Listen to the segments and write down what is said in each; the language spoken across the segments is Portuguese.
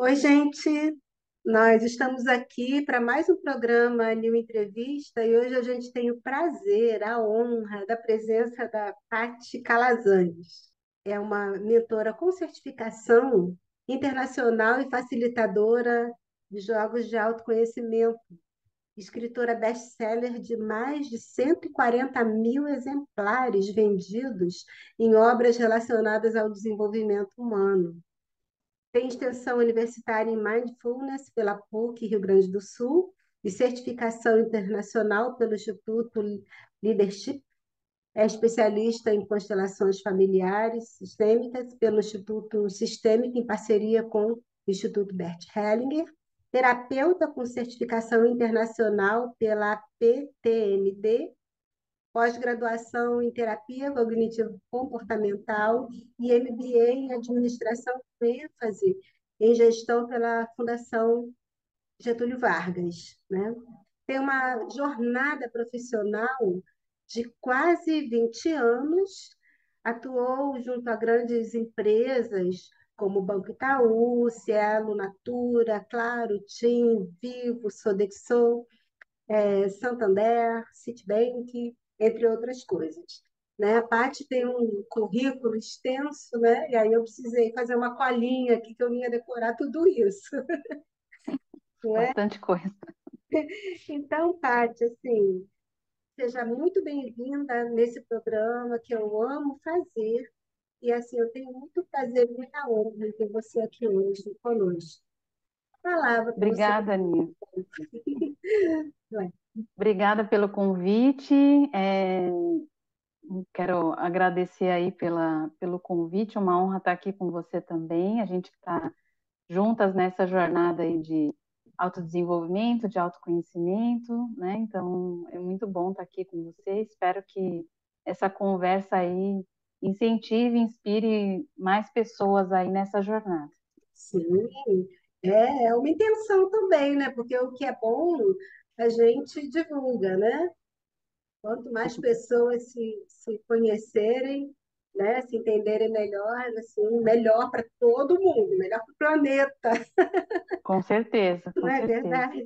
Oi, gente. Nós estamos aqui para mais um programa New Entrevista e hoje a gente tem o prazer, a honra da presença da Paty Calazans. É uma mentora com certificação internacional e facilitadora de jogos de autoconhecimento, escritora best-seller de mais de 140 mil exemplares vendidos em obras relacionadas ao desenvolvimento humano. Tem extensão universitária em Mindfulness pela PUC Rio Grande do Sul e certificação internacional pelo Instituto Leadership. É especialista em constelações familiares sistêmicas pelo Instituto Sistêmico em parceria com o Instituto Bert Hellinger. Terapeuta com certificação internacional pela PTMD pós-graduação em terapia cognitivo-comportamental e MBA em administração com ênfase em gestão pela Fundação Getúlio Vargas. Né? Tem uma jornada profissional de quase 20 anos, atuou junto a grandes empresas como Banco Itaú, Cielo, Natura, Claro, TIM, Vivo, Sodexo, é, Santander, Citibank, entre outras coisas. Né? A Paty tem um currículo extenso, né? e aí eu precisei fazer uma colinha aqui que eu ia decorar tudo isso. É? Bastante coisa. Então, Paty, assim, seja muito bem-vinda nesse programa que eu amo fazer. E assim, eu tenho muito prazer e muita honra em ter você aqui hoje conosco. Palavra Obrigada, Aninha. Obrigada pelo convite. É, quero agradecer aí pela, pelo convite, é uma honra estar aqui com você também. A gente está juntas nessa jornada aí de autodesenvolvimento, de autoconhecimento, né? Então, é muito bom estar aqui com você. Espero que essa conversa aí incentive, inspire mais pessoas aí nessa jornada. Sim, é, é uma intenção também, né? Porque o que é bom a gente divulga, né? Quanto mais pessoas se, se conhecerem, né, se entenderem melhor, assim, melhor para todo mundo, melhor para o planeta. Com certeza, com Não é certeza. verdade?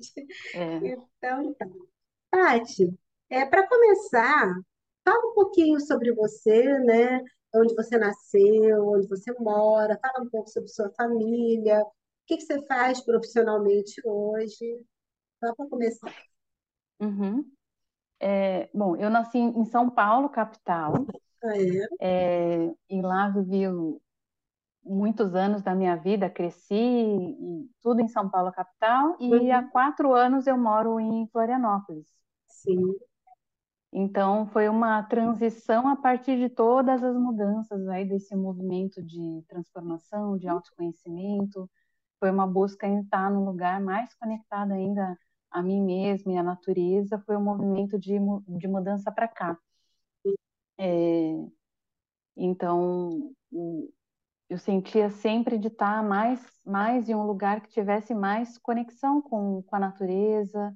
É. Então, então. Tati, é, para começar, fala um pouquinho sobre você, né? Onde você nasceu, onde você mora, fala um pouco sobre sua família, que que você faz profissionalmente hoje. Só para começar. Uhum. É, bom, eu nasci em São Paulo, capital, Ah, é? é, e lá vivi muitos anos da minha vida, cresci, tudo em São Paulo, capital, e há Uhum. quatro anos eu moro em Florianópolis. Sim. Então, foi uma transição a partir de todas as mudanças aí desse movimento de transformação, de autoconhecimento. Foi uma busca em estar num lugar mais conectado ainda a mim mesma e à natureza. Foi um movimento de, de mudança para cá. É, então, eu sentia sempre de estar mais, mais em um lugar que tivesse mais conexão com, com a natureza,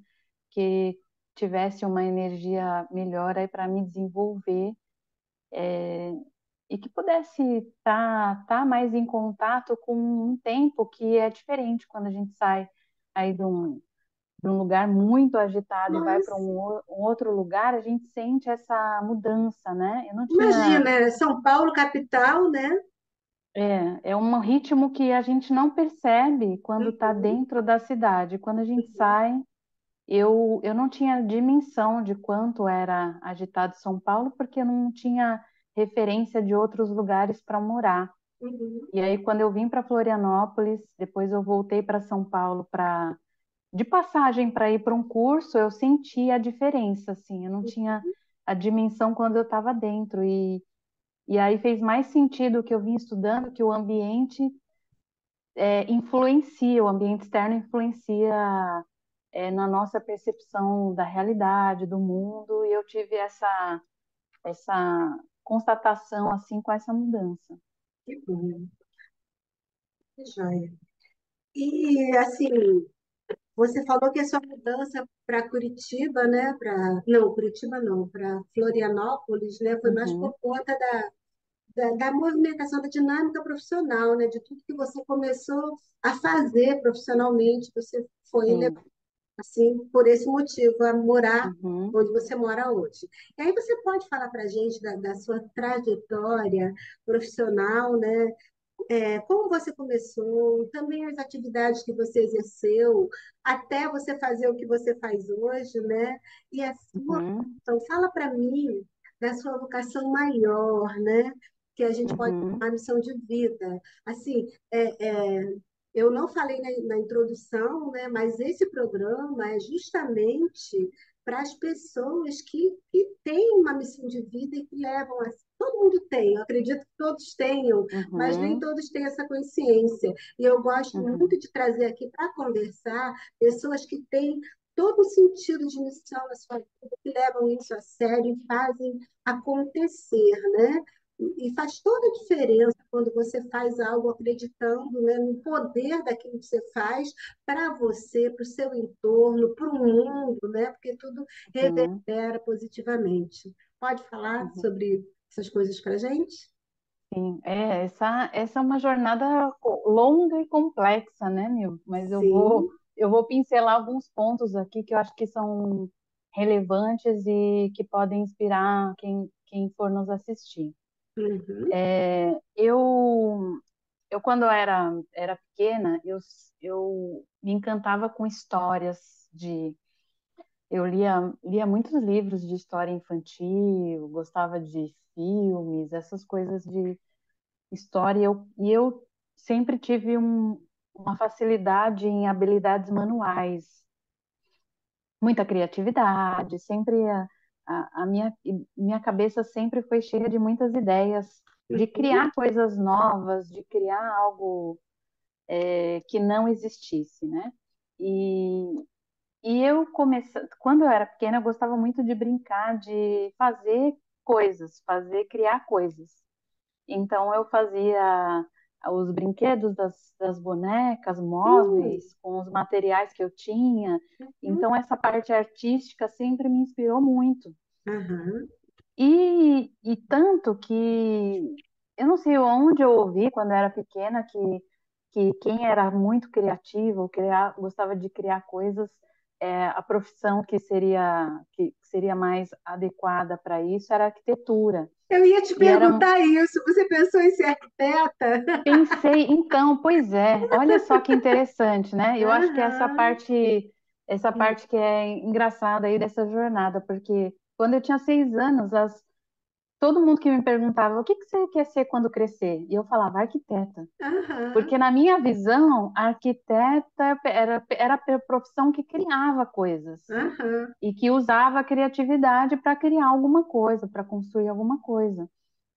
que tivesse uma energia melhor aí para me desenvolver é, e que pudesse estar tá, tá mais em contato com um tempo que é diferente quando a gente sai aí de um, de um lugar muito agitado e vai para um, um, outro lugar, a gente sente essa mudança, né? Eu não tinha... Imagina, São Paulo, capital, né? É, é um ritmo que a gente não percebe quando está uhum. dentro da cidade. Quando a gente uhum. sai, eu, eu não tinha dimensão de quanto era agitado São Paulo, porque eu não tinha referência de outros lugares para morar. Uhum. E aí, quando eu vim para Florianópolis, depois eu voltei para São Paulo para de passagem para ir para um curso, eu senti a diferença, assim, eu não tinha a dimensão quando eu estava dentro e e aí fez mais sentido o que eu vim estudando que o ambiente é, influencia, o ambiente externo influencia é, na nossa percepção da realidade, do mundo, e eu tive essa essa constatação assim com essa mudança. Que bom. Que joia. E assim, você falou que a sua mudança para Curitiba, né? Para não, Curitiba não, para Florianópolis, né? Foi mais Uhum. por conta da, da, da, movimentação, da dinâmica profissional, né? De tudo que você começou a fazer profissionalmente, você foi assim por esse motivo a morar uhum. onde você mora hoje. E aí você pode falar para a gente da, da, sua trajetória profissional, né? É, como você começou, também as atividades que você exerceu, até você fazer o que você faz hoje, né? E a sua, uhum. então fala para mim da sua vocação maior, né? Que a gente pode uhum. chamar missão de vida. Assim, é, é, eu não falei na, na introdução, né? Mas esse programa é justamente para as pessoas que, que têm uma missão de vida e que levam a todo mundo tem, eu acredito que todos tenham, uhum. mas nem todos têm essa consciência. E eu gosto uhum. muito de trazer aqui para conversar pessoas que têm todo o sentido de missão na sua vida, que levam isso a sério e fazem acontecer, né? E faz toda a diferença quando você faz algo acreditando né, no poder daquilo que você faz para você, para o seu entorno, para o mundo, né? Porque tudo uhum. reverbera uhum. positivamente. Pode falar uhum. sobre essas coisas para a gente? Sim, é, essa, essa é uma jornada longa e complexa, né, Mil? Mas eu vou eu vou pincelar alguns pontos aqui que eu acho que são relevantes e que podem inspirar quem, quem for nos assistir. Uhum. É, eu, eu, quando era, era pequena, eu, eu me encantava com histórias de... Eu lia, lia muitos livros de história infantil, gostava de filmes, essas coisas de história, eu, e eu sempre tive um, uma facilidade em habilidades manuais, muita criatividade, sempre a, a, a, minha, minha cabeça sempre foi cheia de muitas ideias, de criar coisas novas, de criar algo é, que não existisse, né? E, e eu comecei, quando eu era pequena, eu gostava muito de brincar, de fazer coisas, fazer, criar coisas. Então eu fazia os brinquedos das, das bonecas móveis, uhum. com os materiais que eu tinha. Uhum. Então, essa parte artística sempre me inspirou muito. Uhum. E, e tanto que eu não sei onde eu ouvi quando eu era pequena que, que quem era muito criativo, criar, gostava de criar coisas, é, a profissão que seria, que seria mais adequada para isso era arquitetura. Eu ia te perguntar era... isso. Você pensou em ser arquiteta? Pensei, então, pois é. Olha só que interessante, né? Eu uhum. acho que essa parte, essa parte que é engraçada aí dessa jornada, porque quando eu tinha seis anos, as, todo mundo que me perguntava o que, que você quer ser quando crescer? E eu falava arquiteta. Uhum. Porque na minha visão, arquiteta era, era a profissão que criava coisas uhum. e que usava a criatividade para criar alguma coisa, para construir alguma coisa.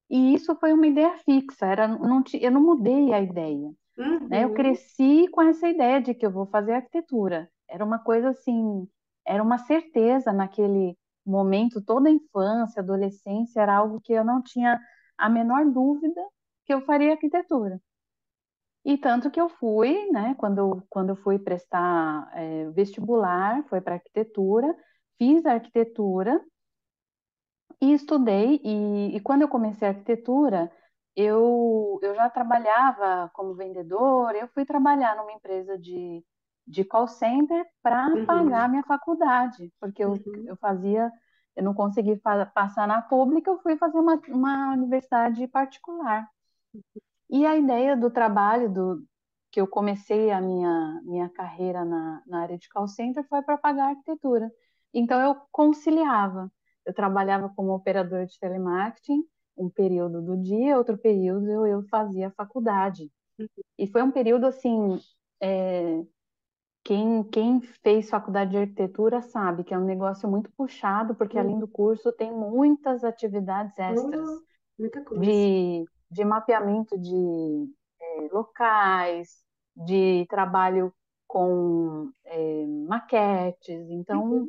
E isso foi uma ideia fixa, era, não, eu não mudei a ideia. Uhum. Né? Eu cresci com essa ideia de que eu vou fazer arquitetura. Era uma coisa assim, era uma certeza naquele momento, toda a infância, adolescência, era algo que eu não tinha a menor dúvida que eu faria arquitetura. E tanto que eu fui, né, quando, quando eu fui prestar é, vestibular, foi para arquitetura, fiz arquitetura e estudei. E, e quando eu comecei a arquitetura, eu, eu já trabalhava como vendedor, eu fui trabalhar numa empresa de de call center para uhum. pagar minha faculdade, porque eu, uhum. eu fazia, eu não consegui passar na pública, eu fui fazer uma, uma universidade particular. E a ideia do trabalho, do, que eu comecei a minha, minha carreira na, na área de call center foi para pagar arquitetura. Então eu conciliava. Eu trabalhava como operadora de telemarketing, um período do dia, outro período eu, eu fazia faculdade. Uhum. E foi um período assim é, quem, quem fez faculdade de arquitetura sabe que é um negócio muito puxado, porque uhum. além do curso tem muitas atividades extras uhum. Muita coisa. de, de mapeamento de é, locais, de trabalho com é, maquetes. Então, uhum.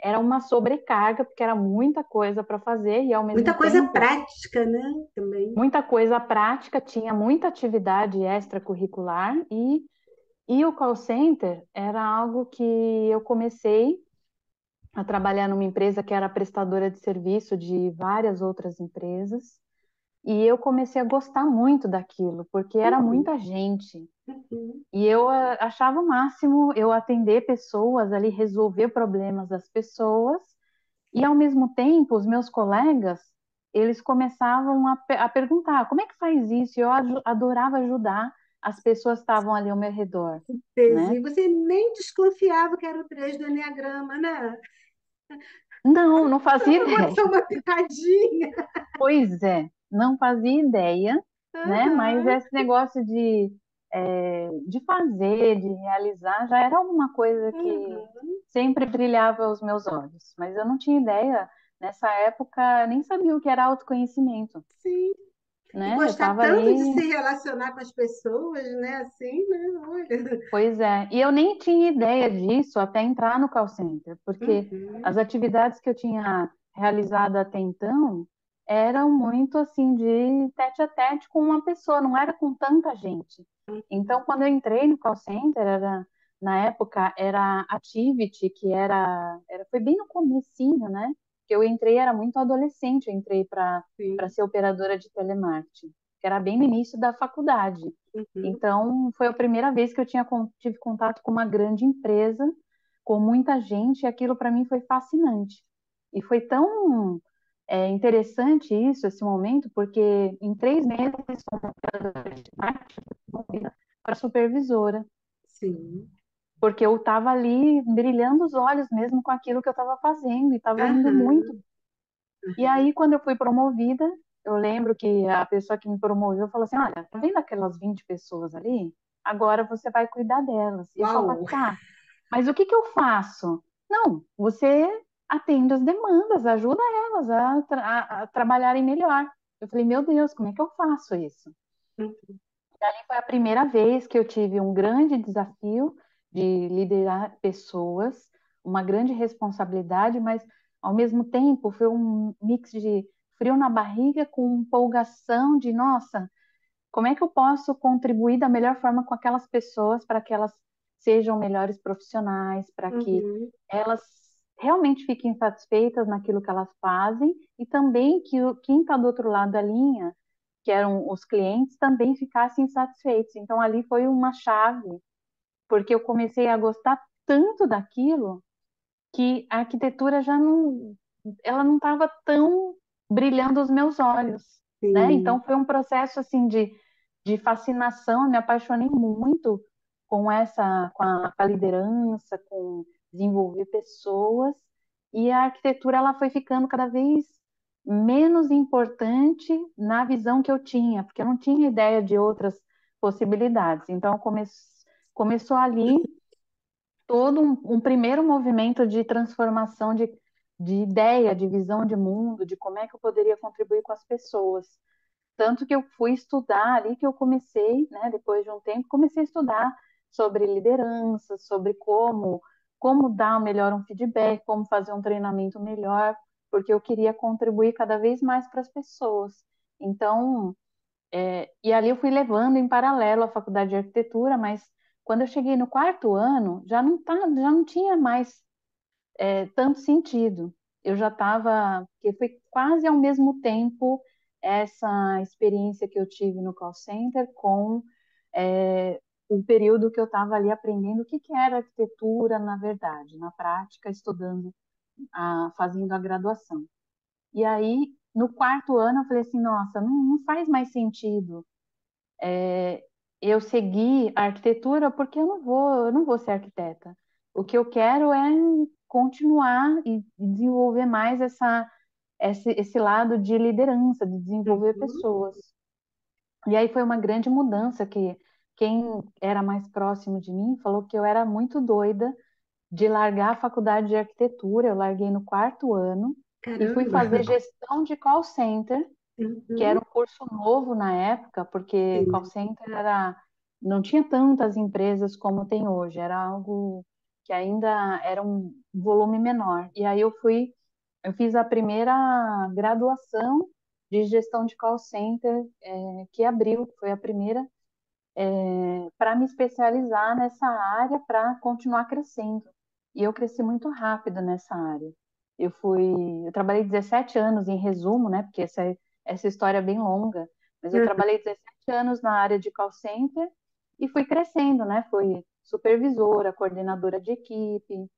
era uma sobrecarga, porque era muita coisa para fazer e ao mesmo Muita coisa prática, né? Também. Muita coisa prática, tinha muita atividade extracurricular e e o call center era algo que eu comecei a trabalhar numa empresa que era prestadora de serviço de várias outras empresas. E eu comecei a gostar muito daquilo, porque era Uhum. muita gente. Uhum. E eu ah, achava o máximo eu atender pessoas ali, resolver problemas das pessoas, e ao mesmo tempo, os meus colegas, eles começavam a, a perguntar, como é que faz isso? E eu adorava ajudar as pessoas estavam ali ao meu redor, né? Você nem desconfiava que era o 3 do Enneagrama, né? Não, não fazia ideia. Só uma pitadinha. Pois é, não fazia ideia, uhum. né? Mas esse negócio de, é, de fazer, de realizar, já era alguma coisa que uhum. sempre brilhava aos meus olhos. Mas eu não tinha ideia, nessa época, nem sabia o que era autoconhecimento. Sim. Né? E gostar tanto ali... de se relacionar com as pessoas, né? Assim, né? Olha. Pois é. E eu nem tinha ideia disso até entrar no call center, porque uhum. as atividades que eu tinha realizado até então eram muito assim de tete a tete com uma pessoa, não era com tanta gente. Uhum. Então, quando eu entrei no call center, era, na época era Activity, que era, era foi bem no comecinho, né? Que eu entrei era muito adolescente, eu entrei para ser operadora de telemarketing, que era bem no início da faculdade. Uhum. Então, foi a primeira vez que eu tinha tive contato com uma grande empresa, com muita gente, e aquilo para mim foi fascinante. E foi tão é interessante isso, esse momento, porque em três meses para supervisora. Sim. Porque eu estava ali brilhando os olhos mesmo com aquilo que eu estava fazendo e estava indo muito. Uhum. E aí, quando eu fui promovida, eu lembro que a pessoa que me promoveu falou assim: Olha, tá vendo aquelas 20 pessoas ali? Agora você vai cuidar delas. E eu falei, tá, mas o que, que eu faço? Não, você atende as demandas, ajuda elas a, tra a, a, trabalharem melhor. Eu falei, meu Deus, como é que eu faço isso? Uhum. E ali foi a primeira vez que eu tive um grande desafio de liderar pessoas, uma grande responsabilidade, mas ao mesmo tempo foi um mix de frio na barriga com empolgação de, nossa, como é que eu posso contribuir da melhor forma com aquelas pessoas para que elas sejam melhores profissionais, para que uhum. elas realmente fiquem satisfeitas naquilo que elas fazem e também que o, quem está do outro lado da linha, que eram os clientes, também ficassem satisfeitos. Então ali foi uma chave, porque eu comecei a gostar tanto daquilo que a arquitetura já não, ela não estava tão brilhando os meus olhos, né? Então foi um processo assim de, de fascinação, eu me apaixonei muito com essa, com a, com a liderança, com desenvolver pessoas e a arquitetura ela foi ficando cada vez menos importante na visão que eu tinha, porque eu não tinha ideia de outras possibilidades. Então come, começou ali todo um, um, primeiro movimento de transformação de, de ideia, de visão de mundo, de como é que eu poderia contribuir com as pessoas. Tanto que eu fui estudar ali que eu comecei, né, depois de um tempo, comecei a estudar sobre liderança, sobre como como dar melhor um feedback, como fazer um treinamento melhor, porque eu queria contribuir cada vez mais para as pessoas. Então, é, e ali eu fui levando em paralelo a faculdade de arquitetura, mas quando eu cheguei no quarto ano, já não, tá, já não tinha mais é, tanto sentido. Eu já estava, que foi quase ao mesmo tempo essa experiência que eu tive no call center com é, o período que eu estava ali aprendendo o que, que era arquitetura na verdade, na prática, estudando, a, fazendo a graduação. E aí, no quarto ano, eu falei assim, nossa, não, não faz mais sentido é, eu seguir a arquitetura porque eu não vou, eu não vou ser arquiteta. O que eu quero é continuar e desenvolver mais essa, esse, esse lado de liderança, de desenvolver uhum. pessoas. E aí foi uma grande mudança que quem era mais próximo de mim falou que eu era muito doida de largar a faculdade de arquitetura. Eu larguei no quarto ano Caramba. e fui fazer gestão de call center, uhum. que era um curso novo na época, porque Sim. call center era não tinha tantas empresas como tem hoje, era algo que ainda era um volume menor. E aí eu fui, eu fiz a primeira graduação de gestão de call center é, que abriu, foi a primeira é, para me especializar nessa área para continuar crescendo. E eu cresci muito rápido nessa área. Eu fui, eu trabalhei 17 anos em resumo, né? Porque essa, essa história bem longa, mas eu Uhum. trabalhei 17 anos na área de call center e fui crescendo, né? Fui supervisora, coordenadora de equipe,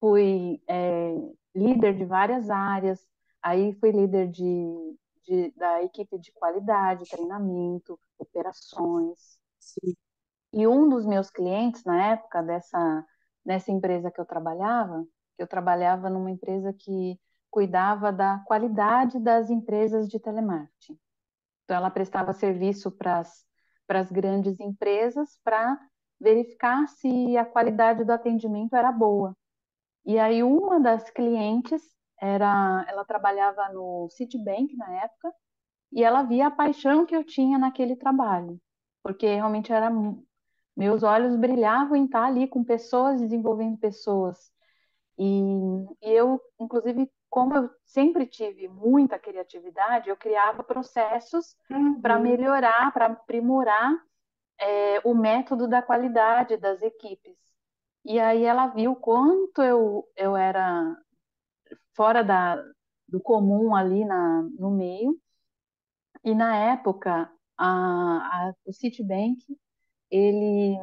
fui é, líder de várias áreas, aí fui líder de, de, da equipe de qualidade, treinamento, operações. Sim. E um dos meus clientes, na época dessa nessa empresa que eu trabalhava, eu trabalhava numa empresa que cuidava da qualidade das empresas de telemarketing. Então, ela prestava serviço para as grandes empresas para verificar se a qualidade do atendimento era boa. E aí, uma das clientes era, ela trabalhava no Citibank na época, e ela via a paixão que eu tinha naquele trabalho, porque realmente era meus olhos brilhavam em estar ali com pessoas, desenvolvendo pessoas. E, e eu, inclusive, como eu sempre tive muita criatividade, eu criava processos Uhum. para melhorar, para aprimorar é, o método da qualidade das equipes. E aí ela viu quanto eu, eu era fora da, do comum ali na, no meio. E na época, a, a, o Citibank ele,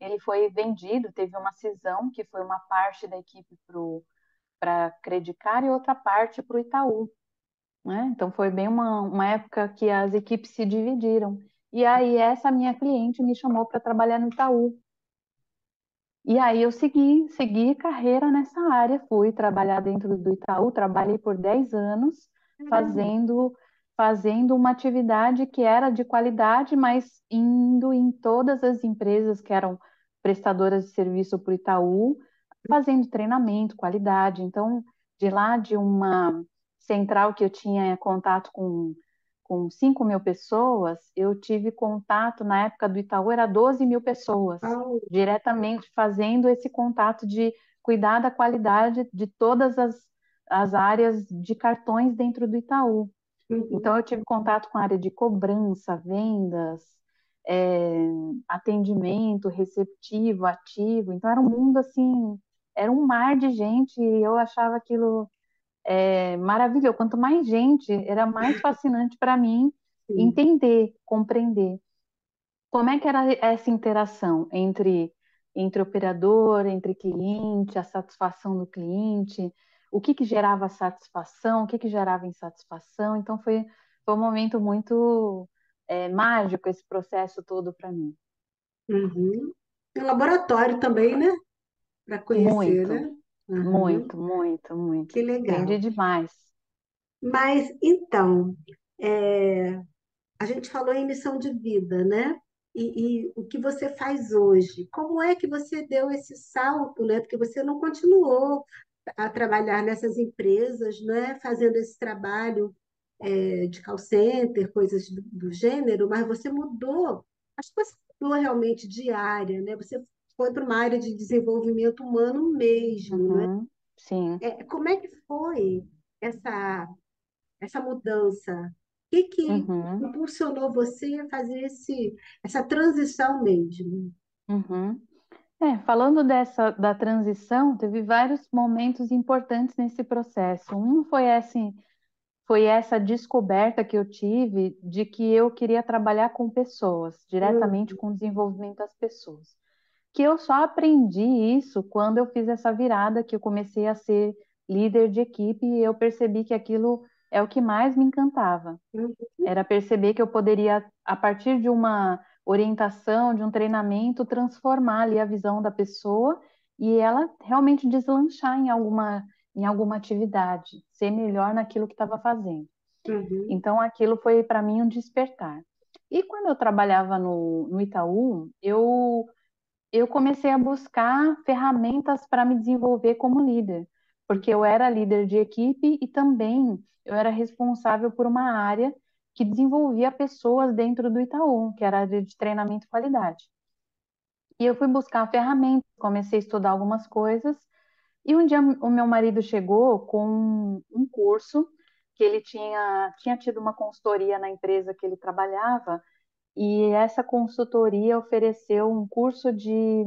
ele foi vendido, teve uma cisão, que foi uma parte da equipe para Credicar e outra parte para o Itaú. Né? Então foi bem uma, uma época que as equipes se dividiram. E aí essa minha cliente me chamou para trabalhar no Itaú. E aí eu segui, segui carreira nessa área, fui trabalhar dentro do Itaú, trabalhei por 10 anos fazendo fazendo uma atividade que era de qualidade, mas indo em todas as empresas que eram prestadoras de serviço para o Itaú, fazendo treinamento, qualidade. Então, de lá de uma central que eu tinha contato com, com 5 mil pessoas, eu tive contato, na época do Itaú, era 12 mil pessoas, Oh. diretamente fazendo esse contato de cuidar da qualidade de todas as, as áreas de cartões dentro do Itaú. Uhum. Então, eu tive contato com a área de cobrança, vendas, é, atendimento, receptivo, ativo. Então, era um mundo assim, era um mar de gente e eu achava aquilo é, maravilhoso. Quanto mais gente, era mais fascinante para mim Sim. entender, compreender. Como é que era essa interação entre, entre operador, entre cliente, a satisfação do cliente, o que, que gerava satisfação, o que, que gerava insatisfação. Então, foi, foi um momento muito é, mágico esse processo todo para mim. Uhum. Um laboratório também, né? Para conhecer, Muito, né? Uhum. muito, muito, muito. Que legal. Aprendi demais. Mas, então, é, a gente falou em missão de vida, né? E, e o que você faz hoje? Como é que você deu esse salto, né? Porque você não continuou a trabalhar nessas empresas, né? Fazendo esse trabalho é, de call center, coisas do, do gênero, mas você mudou. Acho que você mudou realmente de área, né? Você foi para uma área de desenvolvimento humano mesmo, né? Uhum, sim. É, como é que foi essa essa mudança? O que que Uhum, impulsionou você a fazer esse, essa transição mesmo? uhum. É, falando dessa da transição, teve vários momentos importantes nesse processo. Um foi esse, foi essa descoberta que eu tive de que eu queria trabalhar com pessoas, diretamente com o desenvolvimento das pessoas. Que eu só aprendi isso quando eu fiz essa virada, que eu comecei a ser líder de equipe e eu percebi que aquilo é o que mais me encantava. Uhum. Era perceber que eu poderia, a partir de uma orientação, de um treinamento, transformar ali a visão da pessoa e ela realmente deslanchar em alguma, em alguma atividade, ser melhor naquilo que estava fazendo. Uhum. Então, aquilo foi para mim um despertar. E quando eu trabalhava no, no Itaú, eu, eu comecei a buscar ferramentas para me desenvolver como líder, porque eu era líder de equipe e também eu era responsável por uma área que desenvolvia pessoas dentro do Itaú, que era a área de treinamento e qualidade. E eu fui buscar ferramentas, comecei a estudar algumas coisas, e um dia o meu marido chegou com um curso que ele tinha, tinha tido uma consultoria na empresa que ele trabalhava, e essa consultoria ofereceu um curso de,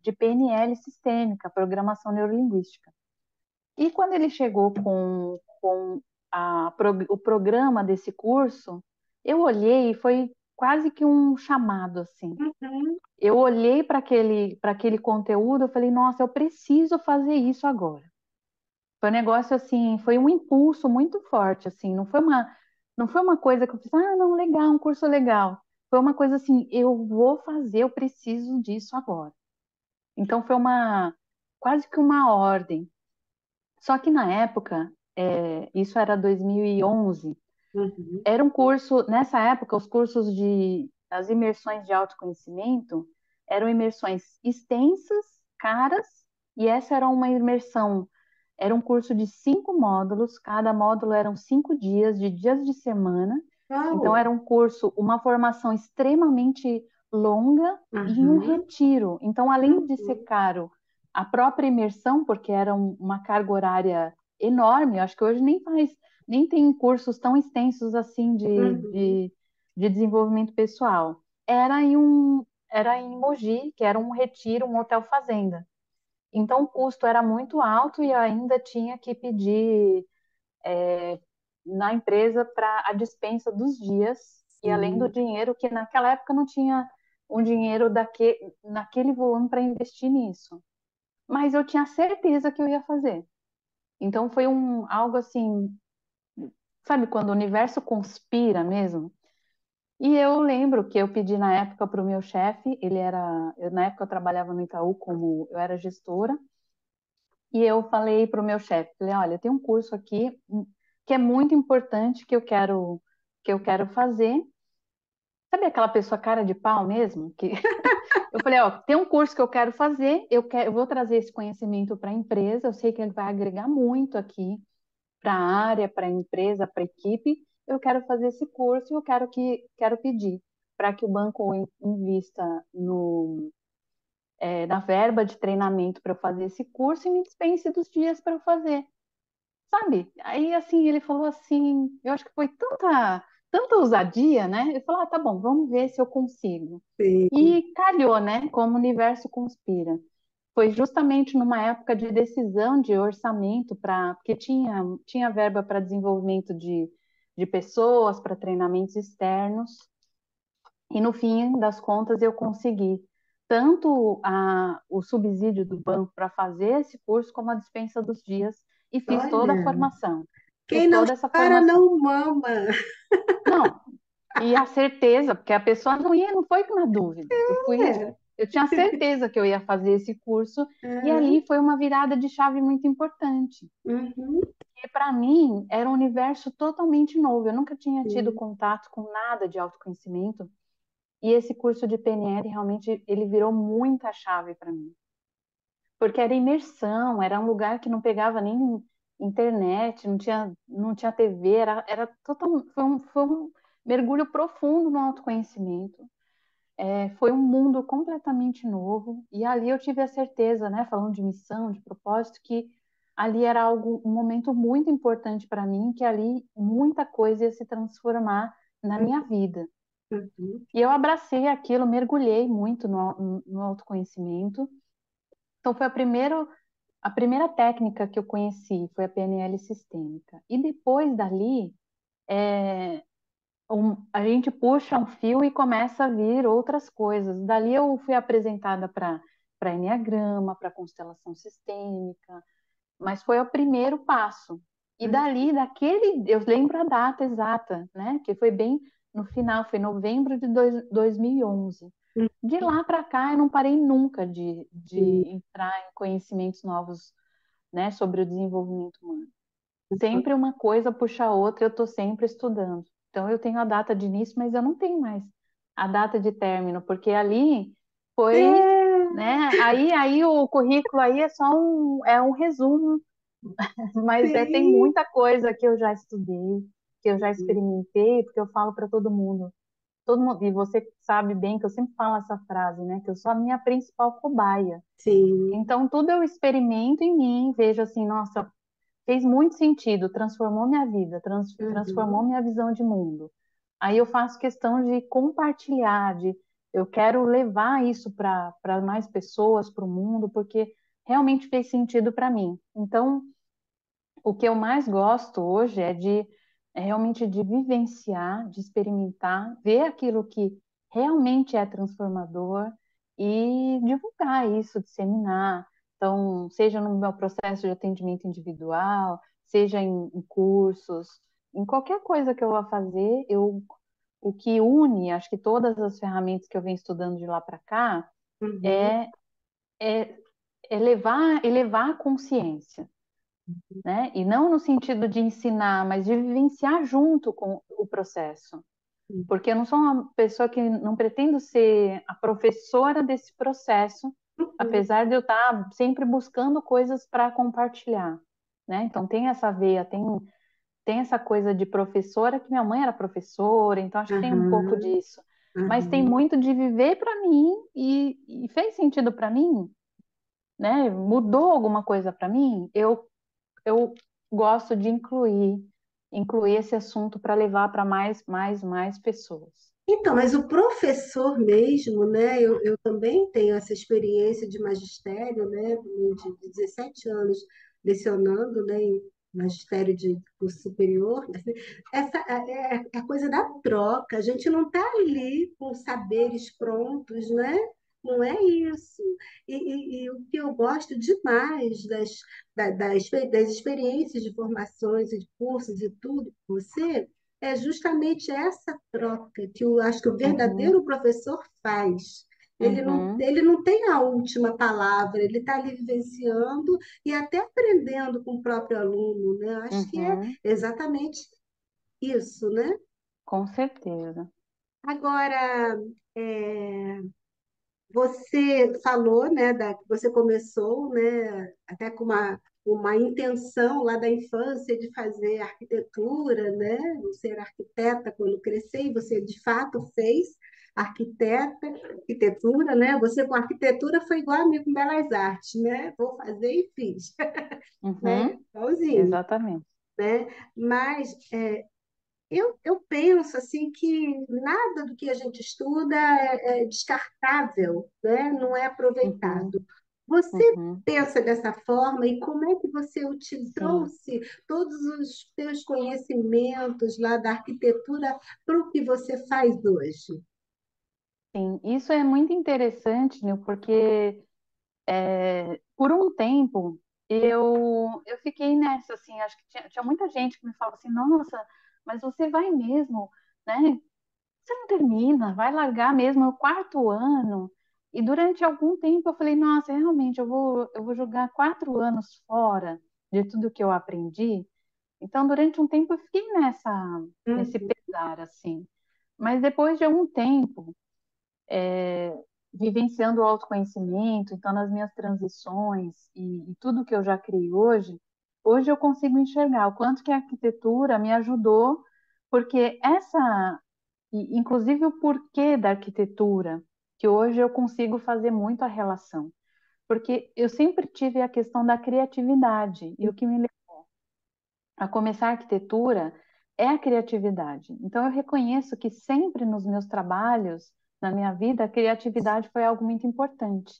de PNL sistêmica, programação neurolinguística. E quando ele chegou com, com a, o programa desse curso, eu olhei e foi quase que um chamado assim. Uhum. Eu olhei para aquele para aquele conteúdo, eu falei, nossa, eu preciso fazer isso agora. Foi um negócio assim, foi um impulso muito forte assim, não foi uma não foi uma coisa que eu fiz, ah, não, legal, um curso legal. Foi uma coisa assim, eu vou fazer, eu preciso disso agora. Então foi uma quase que uma ordem. Só que na época, é, isso era 2011, uhum. era um curso, nessa época, os cursos de, as imersões de autoconhecimento eram imersões extensas, caras, e essa era uma imersão, era um curso de cinco módulos, cada módulo eram cinco dias, de dias de semana, então era um curso, uma formação extremamente longa uhum. e um retiro. Então, além de ser caro, a própria imersão, porque era um, uma carga horária enorme, acho que hoje nem faz, nem tem cursos tão extensos assim de, uhum. de, de, desenvolvimento pessoal. Era em um, era em Mogi, que era um retiro, um hotel fazenda. Então o custo era muito alto e ainda tinha que pedir é, na empresa para a dispensa dos dias e além do dinheiro que naquela época não tinha um dinheiro daque, naquele volume para investir nisso. Mas eu tinha certeza que eu ia fazer. Então foi um algo assim, sabe quando o universo conspira mesmo? E eu lembro que eu pedi na época para o meu chefe, ele era, eu, na época eu trabalhava no Itaú como eu era gestora, e eu falei para o meu chefe, falei, olha, tem um curso aqui que é muito importante que eu quero que eu quero fazer. Sabe aquela pessoa cara de pau mesmo? Que eu falei, ó, tem um curso que eu quero fazer, eu, quero, eu vou trazer esse conhecimento para a empresa, eu sei que ele vai agregar muito aqui para a área, para a empresa, para a equipe. Eu quero fazer esse curso e eu quero que quero pedir para que o banco invista no é, na verba de treinamento para eu fazer esse curso e me dispense dos dias para eu fazer sabe? Aí, assim, ele falou assim, eu acho que foi tanta, tanta ousadia, né? Ele falou, ah, tá bom, vamos ver se eu consigo. Sim. E calhou, né? Como o universo conspira. Foi justamente numa época de decisão de orçamento, para porque tinha, tinha verba para desenvolvimento de, de pessoas, para treinamentos externos, e no fim das contas eu consegui tanto a, o subsídio do banco para fazer esse curso, como a dispensa dos dias e fiz Olha, toda a formação. Quem não essa para não mama. Não, e a certeza, porque a pessoa não ia, não foi com uma dúvida. Eu, fui, é. eu tinha certeza que eu ia fazer esse curso, e ali foi uma virada de chave muito importante. Uhum. E para mim era um universo totalmente novo. Eu nunca tinha tido contato com nada de autoconhecimento. E esse curso de PNL realmente ele virou muita chave para mim porque era imersão, era um lugar que não pegava nem internet, não tinha, não tinha TV, era, era total, foi, um, foi um mergulho profundo no autoconhecimento. É, foi um mundo completamente novo e ali eu tive a certeza, né, falando de missão, de propósito, que ali era algo, um momento muito importante para mim, que ali muita coisa ia se transformar na minha vida. Uhum. E eu abracei aquilo, mergulhei muito no, no autoconhecimento então, foi a primeira, a primeira técnica que eu conheci, foi a PNL sistêmica. E depois dali, é, um, a gente puxa um fio e começa a vir outras coisas. Dali eu fui apresentada para para Enneagrama, para constelação sistêmica, mas foi o primeiro passo. E dali, daquele, eu lembro a data exata, né? Que foi bem no final, foi novembro de dois, 2011. De lá para cá, eu não parei nunca de, de entrar em conhecimentos novos né, sobre o desenvolvimento humano. Sempre uma coisa puxa a outra, eu estou sempre estudando. Então, eu tenho a data de início, mas eu não tenho mais a data de término, porque ali foi, é. né? Aí, aí o currículo aí é só um, é um resumo, mas é, tem muita coisa que eu já estudei, que eu já experimentei, porque eu falo para todo mundo, todo mundo, e você sabe bem que eu sempre falo essa frase, né? Que eu sou a minha principal cobaia. Sim. Então, tudo eu experimento em mim, vejo assim, nossa, fez muito sentido, transformou minha vida, trans, uhum. transformou minha visão de mundo. Aí eu faço questão de compartilhar, de eu quero levar isso para mais pessoas, para o mundo, porque realmente fez sentido para mim. Então, o que eu mais gosto hoje é de é realmente de vivenciar, de experimentar, ver aquilo que realmente é transformador e divulgar isso, disseminar. Então, seja no meu processo de atendimento individual, seja em, em cursos, em qualquer coisa que eu vá fazer, eu o que une, acho que todas as ferramentas que eu venho estudando de lá para cá, uhum. é, é elevar, elevar a consciência. Né? E não no sentido de ensinar, mas de vivenciar junto com o processo. Porque eu não sou uma pessoa que não pretendo ser a professora desse processo, uhum. apesar de eu estar sempre buscando coisas para compartilhar. Né? Então tem essa veia, tem tem essa coisa de professora, que minha mãe era professora, então acho que uhum. tem um pouco disso. Uhum. Mas tem muito de viver para mim e, e, fez sentido para mim, né? Mudou alguma coisa para mim. Eu eu gosto de incluir incluir esse assunto para levar para mais mais mais pessoas. Então, mas o professor mesmo, né? Eu, eu também tenho essa experiência de magistério, né? De 17 anos lecionando, né? magistério de curso superior, essa é, é, é a coisa da troca. A gente não está ali com saberes prontos, né? Não é isso. E, e, e, o que eu gosto demais das, das, das experiências de formações e de cursos e tudo com você é justamente essa troca que eu acho que o verdadeiro uhum. professor faz. Ele, uhum. não, ele não tem a última palavra, ele está ali vivenciando e até aprendendo com o próprio aluno, né? Acho uhum. que é uhum. exatamente isso, né? Com certeza. Agora, é, você falou, né, da, você começou, né, até com uma, uma intenção lá da infância de fazer arquitetura, né, ser arquiteta quando crescer, e você de fato fez arquiteta, arquitetura, né? Você com arquitetura foi igual a mim com belas artes, né? Vou fazer e fiz, uhum. né? Igualzinho. Exatamente. Né? Mas é, eu, eu penso assim que nada do que a gente estuda é, é descartável, né? Não é aproveitado. Uhum. Você uhum. pensa dessa forma e como é que você trouxe todos os seus conhecimentos lá da arquitetura para o que você faz hoje? Sim, isso é muito interessante, Nil, porque é, por um tempo eu, eu fiquei nessa, assim, acho que tinha, tinha muita gente que me falava assim, nossa, mas você vai mesmo, né? Você não termina, vai largar mesmo é o quarto ano. E durante algum tempo eu falei, nossa, realmente, eu vou, eu vou jogar quatro anos fora de tudo que eu aprendi. Então, durante um tempo eu fiquei nessa, nesse uhum. pesar, assim. Mas depois de algum tempo, é, vivenciando o autoconhecimento, então nas minhas transições e, e, tudo que eu já criei hoje, hoje eu consigo enxergar o quanto que a arquitetura me ajudou, porque essa, inclusive o porquê da arquitetura, que hoje eu consigo fazer muito a relação, porque eu sempre tive a questão da criatividade e o que me levou a começar a arquitetura é a criatividade. Então eu reconheço que sempre nos meus trabalhos na minha vida, a criatividade foi algo muito importante.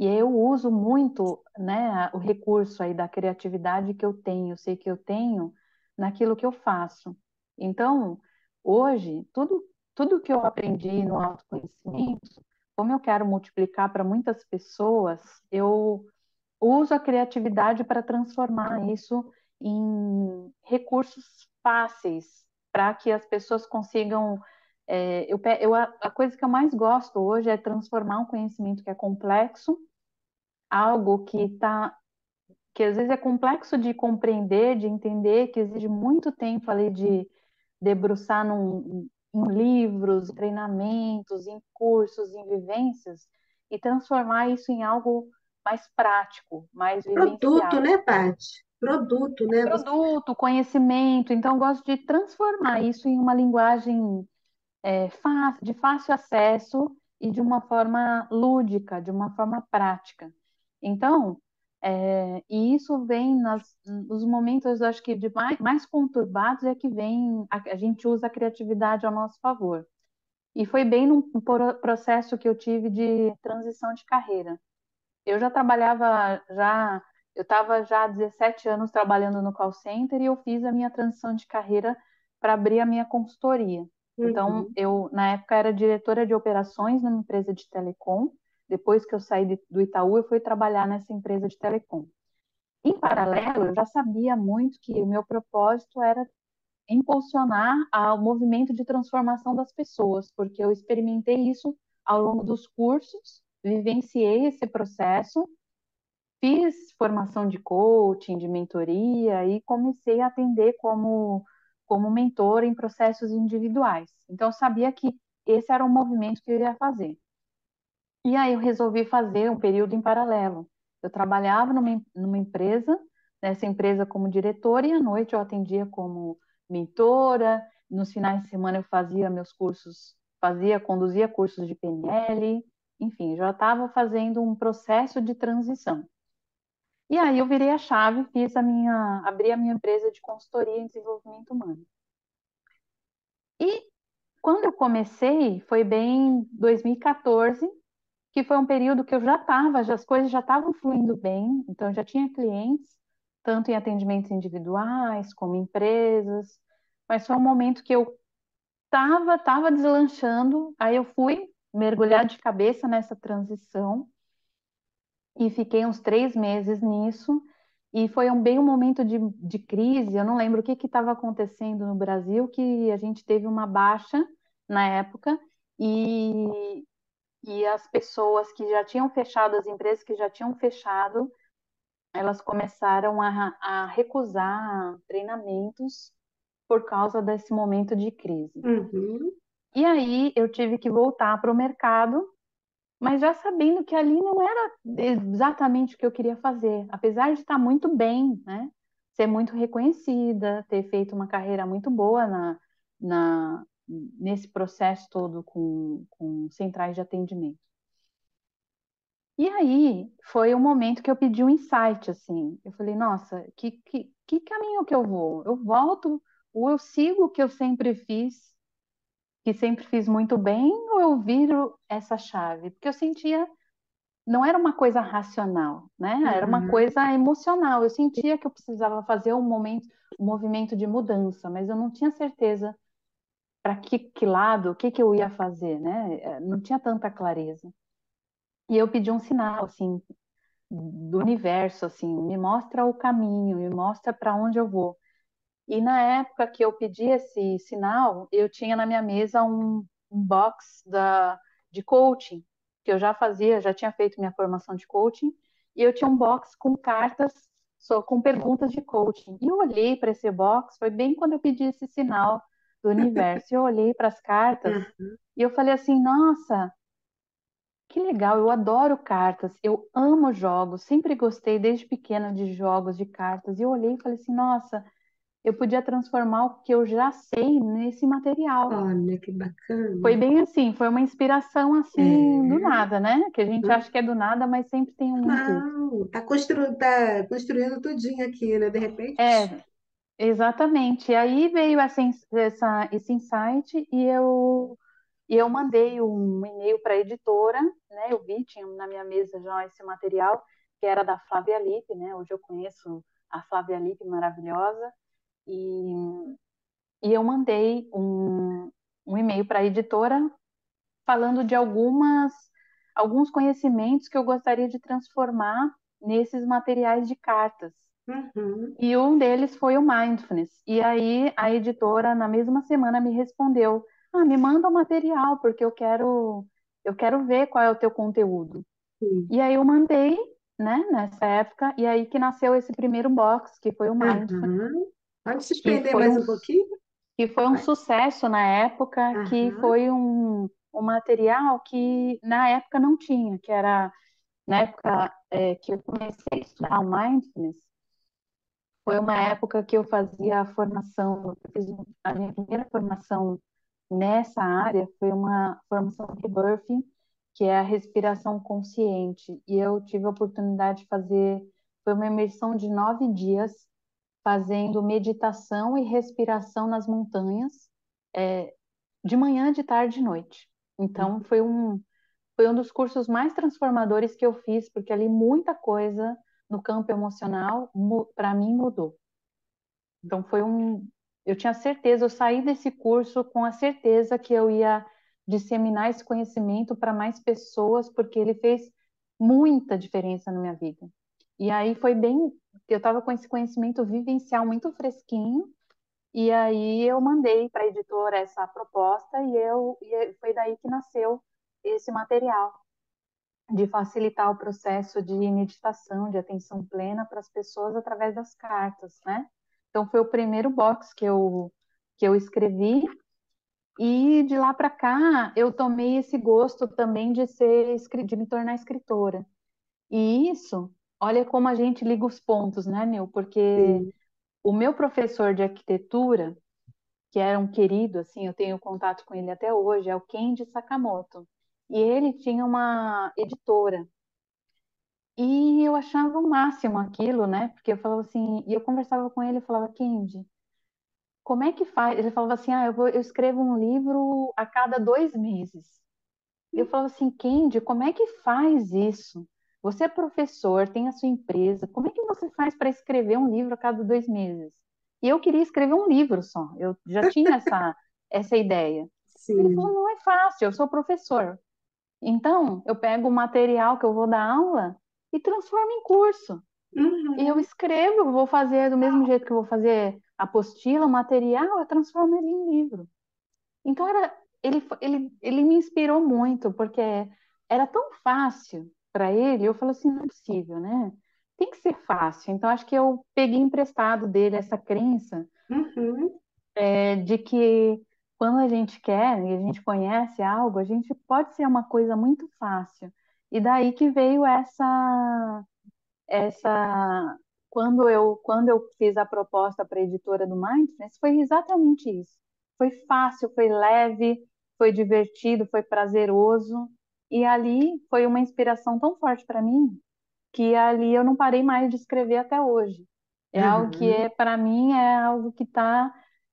E eu uso muito, né, o recurso aí da criatividade que eu tenho, sei que eu tenho naquilo que eu faço. Então, hoje, tudo tudo que eu aprendi no autoconhecimento, como eu quero multiplicar para muitas pessoas, eu uso a criatividade para transformar isso em recursos fáceis para que as pessoas consigam é, eu, eu, a coisa que eu mais gosto hoje é transformar um conhecimento que é complexo, algo que está que às vezes é complexo de compreender, de entender, que exige muito tempo ali de debruçar num, em livros, treinamentos, em cursos, em vivências, e transformar isso em algo mais prático, mais Produto, né, Paty? Produto, né? Produto, conhecimento. Então, eu gosto de transformar isso em uma linguagem é, de fácil acesso e de uma forma lúdica, de uma forma prática. Então, é, e isso vem nas, nos momentos, acho que, de mais, mais conturbados é que vem, a, a, gente usa a criatividade ao nosso favor. E foi bem num processo que eu tive de transição de carreira. Eu já trabalhava já eu estava já há 17 anos trabalhando no call center e eu fiz a minha transição de carreira para abrir a minha consultoria. Então, Uhum. eu, na época, era diretora de operações numa empresa de telecom. Depois que eu saí de, do Itaú, eu fui trabalhar nessa empresa de telecom. Em paralelo, eu já sabia muito que o meu propósito era impulsionar o movimento de transformação das pessoas, porque eu experimentei isso ao longo dos cursos, vivenciei esse processo, fiz formação de coaching, de mentoria e comecei a atender como, como mentor em processos individuais. Então, eu sabia que esse era o movimento que eu ia fazer. E aí eu resolvi fazer um período em paralelo. Eu trabalhava numa, numa empresa, nessa empresa como diretora, e à noite eu atendia como mentora. Nos finais de semana eu fazia meus cursos, fazia, conduzia cursos de PNL, enfim, já estava fazendo um processo de transição. E aí eu virei a chave, fiz a minha, abri a minha empresa de consultoria em desenvolvimento humano. E quando eu comecei, foi bem 2014, que foi um período que eu já estava, as coisas já estavam fluindo bem, então eu já tinha clientes, tanto em atendimentos individuais como empresas, mas foi um momento que eu estava tava deslanchando, aí eu fui mergulhar de cabeça nessa transição e fiquei uns três meses nisso, e foi um, bem um momento de, de crise, eu não lembro o que estava acontecendo no Brasil, que a gente teve uma baixa na época, e, e as pessoas que já tinham fechado, as empresas que já tinham fechado, elas começaram a, a recusar treinamentos por causa desse momento de crise. Uhum. E aí eu tive que voltar para o mercado, mas já sabendo que ali não era exatamente o que eu queria fazer, apesar de estar muito bem, né? Ser muito reconhecida, ter feito uma carreira muito boa na, na, nesse processo todo com, com centrais de atendimento. E aí foi o momento que eu pedi um insight, assim. Eu falei, nossa, que, que, que caminho que eu vou? Eu volto ou eu sigo o que eu sempre fiz, que sempre fiz muito bem, ou eu viro essa chave? Porque eu sentia, não era uma coisa racional, né? Era uma Uhum. coisa emocional. Eu sentia que eu precisava fazer um momento, um movimento de mudança, mas eu não tinha certeza para que, que lado, o que, que eu ia fazer, né? Não tinha tanta clareza. E eu pedi um sinal, assim, do universo, assim, me mostra o caminho, me mostra para onde eu vou. E na época que eu pedi esse sinal, eu tinha na minha mesa um, um box da, de coaching, que eu já fazia, já tinha feito minha formação de coaching, e eu tinha um box com cartas, só com perguntas de coaching. E eu olhei para esse box, foi bem quando eu pedi esse sinal do universo. Eu olhei para as cartas Uhum. e eu falei assim: nossa, que legal, eu adoro cartas, eu amo jogos, sempre gostei desde pequena de jogos, de cartas. E eu olhei e falei assim: nossa, eu podia transformar o que eu já sei nesse material. Olha, que bacana. Foi bem assim, foi uma inspiração assim, do É. nada, né? Que a gente Hum. acha que é do nada, mas sempre tem um. Não, tá constru... tá construindo tudinho aqui, né? De repente. É, exatamente. E aí veio essa, essa- esse insight e eu, e eu mandei um e-mail para a editora, né? Eu vi, tinha na minha mesa já esse material, que era da Flávia Lippe, né? Hoje eu conheço a Flávia Lippe, maravilhosa. E, e eu mandei um, um e-mail para a editora falando de algumas, alguns conhecimentos que eu gostaria de transformar nesses materiais de cartas. Uhum. E um deles foi o Mindfulness. E aí a editora, na mesma semana, me respondeu: Ah, me manda o material, porque eu quero, eu quero ver qual é o teu conteúdo. Sim. E aí eu mandei, né, nessa época, e aí que nasceu esse primeiro box, que foi o Mindfulness, Uhum. Pode se que estender foi mais um um pouquinho? que foi um Vai. sucesso na época, que Aham. foi um, um material que na época não tinha, que era na época é, que eu comecei a estudar o mindfulness, foi uma época que eu fazia a formação, fiz a minha primeira formação nessa área foi uma formação de birthing, que é a respiração consciente, e eu tive a oportunidade de fazer, foi uma imersão de nove dias, fazendo meditação e respiração nas montanhas, é, de manhã, de tarde e de noite. Então, foi um, foi um dos cursos mais transformadores que eu fiz, porque ali muita coisa no campo emocional, para mim mudou. Então foi um, eu tinha certeza, eu saí desse curso com a certeza que eu ia disseminar esse conhecimento para mais pessoas, porque ele fez muita diferença na minha vida. E aí foi bem, eu estava com esse conhecimento vivencial muito fresquinho, e aí eu mandei para a editora essa proposta e eu e foi daí que nasceu esse material de facilitar o processo de meditação, de atenção plena para as pessoas através das cartas, né? Então foi o primeiro box que eu que eu escrevi e de lá para cá eu tomei esse gosto também de ser de me tornar escritora. E isso, olha como a gente liga os pontos, né, Nil? Porque Sim. o meu professor de arquitetura, que era um querido, assim, eu tenho contato com ele até hoje, é o Kenji Sakamoto. E ele tinha uma editora. E eu achava o máximo aquilo, né? Porque eu falava assim, e eu conversava com ele e falava, Kenji, como é que faz? Ele falava assim, ah, eu, vou, eu escrevo um livro a cada dois meses. Eu falava assim, Kendi, como é que faz isso? Você é professor, tem a sua empresa, como é que você faz para escrever um livro a cada dois meses? E eu queria escrever um livro só, eu já tinha essa, essa ideia. Sim. Ele falou, não é fácil, eu sou professor. Então, eu pego o material que eu vou dar aula e transformo em curso. Uhum. E eu escrevo, vou fazer do mesmo jeito que eu vou fazer apostila, material, eu transformo ele em livro. Então era, ele, ele, ele me inspirou muito, porque era tão fácil para ele, eu falei assim, não é possível, né? Tem que ser fácil. Então acho que eu peguei emprestado dele essa crença uhum. é, de que quando a gente quer e a gente conhece algo, a gente pode ser uma coisa muito fácil. E daí que veio essa essa quando eu, quando eu fiz a proposta para a editora do Mindfulness, foi exatamente isso. Foi fácil, foi leve, foi divertido, foi prazeroso. E ali foi uma inspiração tão forte para mim que ali eu não parei mais de escrever até hoje. É uhum. algo que é para mim é algo que está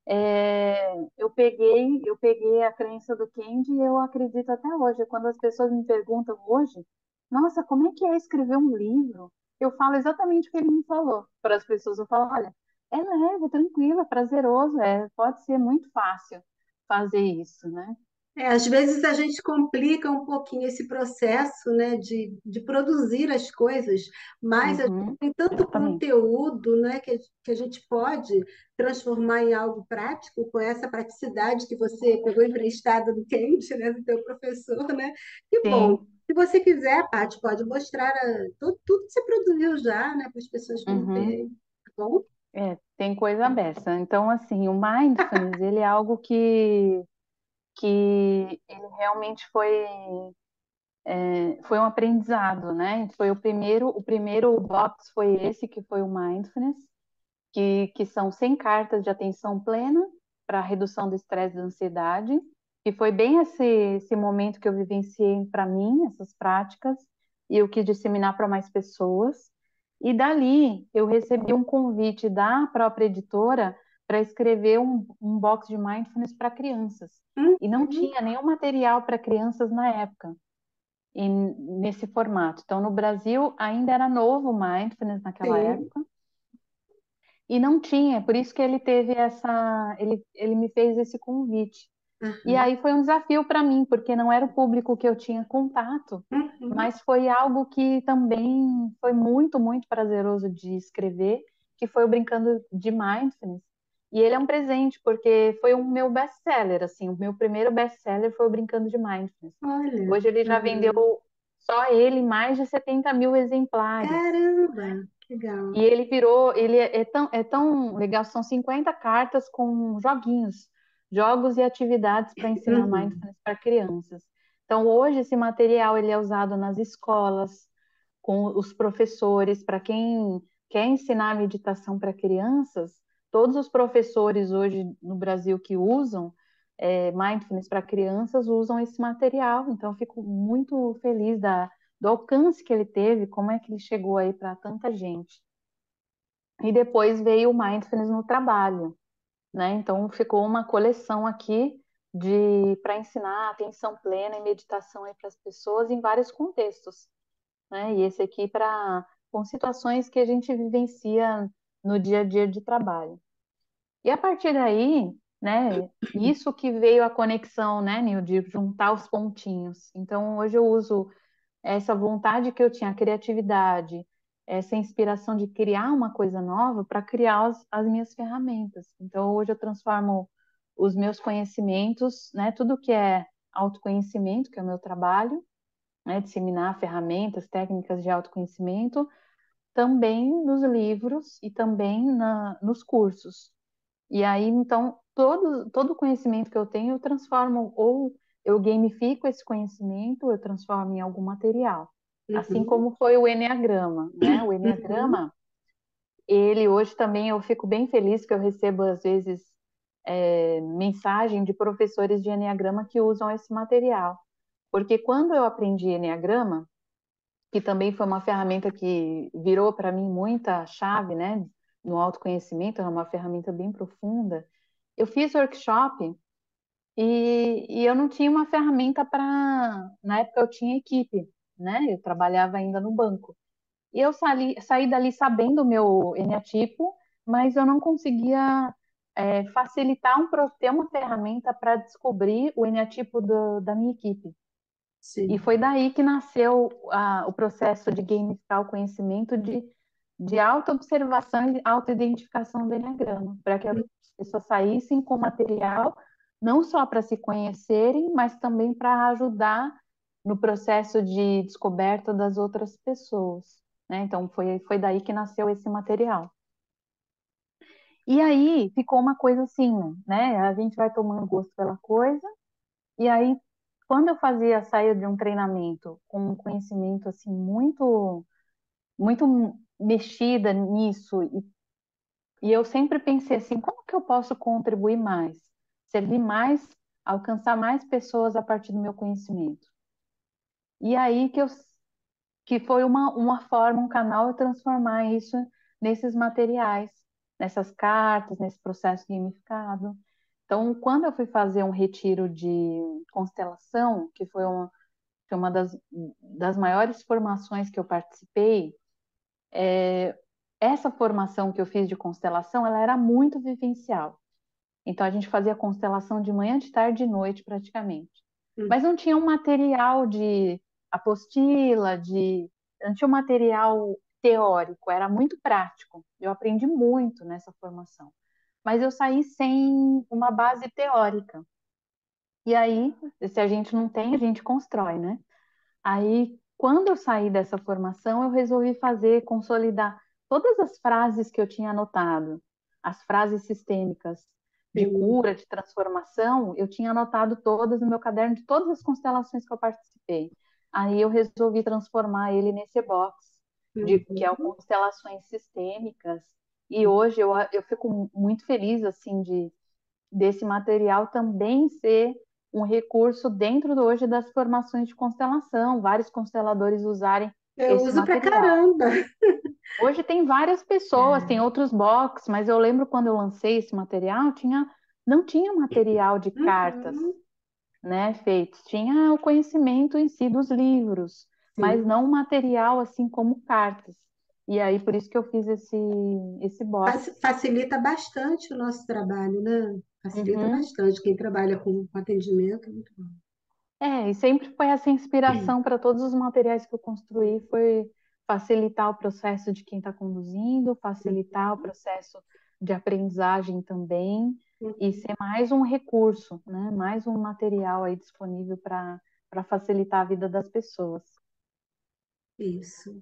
é, eu peguei eu peguei a crença do Kendi e eu acredito até hoje. Quando as pessoas me perguntam hoje, nossa, como é que é escrever um livro? eu falo exatamente o que ele me falou para as pessoas. Eu falo, olha, é leve, tranquilo, é prazeroso, é, pode ser muito fácil fazer isso, né? É, às vezes a gente complica um pouquinho esse processo, né, de, de produzir as coisas, mas uhum, tem tanto exatamente. conteúdo, né, que, que a gente pode transformar em algo prático com essa praticidade que você pegou emprestada do Kent, né, do teu professor, né? Que Sim. bom. Se você quiser, Paty, pode mostrar a, tudo, tudo que você produziu já, né, para as pessoas uhum. verem, tá bom? É, tem coisa dessa. Então, assim, o mindfulness, ele é algo que, que ele realmente foi, é, foi um aprendizado, né? Foi o primeiro, o primeiro box foi esse, que foi o mindfulness, que, que são 100 cartas de atenção plena para redução do estresse e da ansiedade, que foi bem esse, esse momento que eu vivenciei para mim, essas práticas, e eu quis disseminar para mais pessoas. E dali eu recebi um convite da própria editora para escrever um, um box de mindfulness para crianças. Uhum. E não tinha nenhum material para crianças na época, e, nesse formato. Então, no Brasil ainda era novo mindfulness naquela Sim. época. E não tinha, por isso que ele teve essa. Ele, ele me fez esse convite. Uhum. E aí foi um desafio para mim, porque não era o público que eu tinha contato, uhum. mas foi algo que também foi muito, muito prazeroso de escrever, que foi o Brincando de Mindfulness. E ele é um presente, porque foi o meu best-seller, assim, o meu primeiro best-seller foi o Brincando de Mindfulness. Olha. Hoje ele já vendeu, só ele, mais de 70 mil exemplares. Caramba! Legal. E ele virou, ele é, é tão, é tão legal, são 50 cartas com joguinhos jogos e atividades para ensinar uhum. mindfulness para crianças. Então, hoje esse material ele é usado nas escolas, com os professores, para quem quer ensinar meditação para crianças, todos os professores hoje no Brasil que usam é, mindfulness para crianças usam esse material. Então, fico muito feliz da, do alcance que ele teve, como é que ele chegou aí para tanta gente. E depois veio o mindfulness no trabalho né? Então ficou uma coleção aqui de para ensinar atenção plena e meditação para as pessoas em vários contextos, né? E esse aqui para com situações que a gente vivencia no dia a dia de trabalho. E a partir daí, né, isso que veio a conexão, né, Nil, de juntar os pontinhos. Então, hoje eu uso essa vontade que eu tinha, a criatividade, essa inspiração de criar uma coisa nova para criar as, as, minhas ferramentas. Então, hoje eu transformo os meus conhecimentos, né, tudo que é autoconhecimento, que é o meu trabalho, né, disseminar ferramentas, técnicas de autoconhecimento, também nos livros e também na, nos cursos. E aí, então, todo, todo o conhecimento que eu tenho, eu transformo, ou eu gamifico esse conhecimento, eu transformo em algum material. Assim uhum. Assim como foi o Enneagrama, né? O Enneagrama, uhum. ele hoje também eu fico bem feliz que eu recebo, às vezes, é, mensagem de professores de Enneagrama que usam esse material. Porque quando eu aprendi Enneagrama, que também foi uma ferramenta que virou para mim muita chave, né? No autoconhecimento, é uma ferramenta bem profunda. Eu fiz workshop e, e eu não tinha uma ferramenta para. Na época eu tinha equipe, né? Eu trabalhava ainda no banco. E eu saí, saí dali sabendo o meu eneatipo, mas eu não conseguia é, facilitar um, ter uma ferramenta para descobrir o eneatipo do, da minha equipe. Sim. E foi daí que nasceu o processo de gamificar o conhecimento de, de auto-observação e auto-identificação do Enneagrama, para que as pessoas saíssem com material não só para se conhecerem, mas também para ajudar no processo de descoberta das outras pessoas. Né? Então, foi, foi daí que nasceu esse material. E aí ficou uma coisa assim, né? A gente vai tomando gosto pela coisa, e aí, quando eu fazia sair de um treinamento com um conhecimento assim muito, muito mexida nisso, e, e eu sempre pensei assim, como que eu posso contribuir mais? servir mais, alcançar mais pessoas a partir do meu conhecimento. E aí que eu que foi uma, uma forma, um canal de transformar isso nesses materiais, nessas cartas, nesse processo gamificado. Então, quando eu fui fazer um retiro de constelação, que foi uma, foi uma das, das maiores formações que eu participei, é, essa formação que eu fiz de constelação, ela era muito vivencial. Então a gente fazia constelação de manhã, de tarde e de noite praticamente. Hum. Mas não tinha um material de apostila, de não tinha um material teórico, era muito prático. Eu aprendi muito nessa formação. Mas eu saí sem uma base teórica. E aí, se a gente não tem, a gente constrói, né? Aí, quando eu saí dessa formação, eu resolvi fazer, consolidar todas as frases que eu tinha anotado, as frases sistêmicas, de cura, de transformação, eu tinha anotado todas no meu caderno de todas as constelações que eu participei. Aí eu resolvi transformar ele nesse box, de, uhum. que é o constelações sistêmicas. E hoje eu, eu fico muito feliz assim de desse material também ser um recurso dentro do, hoje das formações de constelação, vários consteladores usarem eu esse uso material. pra caramba. Hoje tem várias pessoas, é. tem outros box, mas eu lembro quando eu lancei esse material, tinha, não tinha material de cartas, uhum. né, feitos. Tinha o conhecimento em si dos livros, Sim. mas não material assim como cartas. E aí por isso que eu fiz esse esse box. Facilita bastante o nosso trabalho, né? Facilita uhum. bastante quem trabalha com, com atendimento, muito bom. É, e sempre foi essa inspiração para todos os materiais que eu construí, foi facilitar o processo de quem está conduzindo, facilitar o processo de aprendizagem também e ser mais um recurso, né? mais um material aí disponível para facilitar a vida das pessoas. Isso.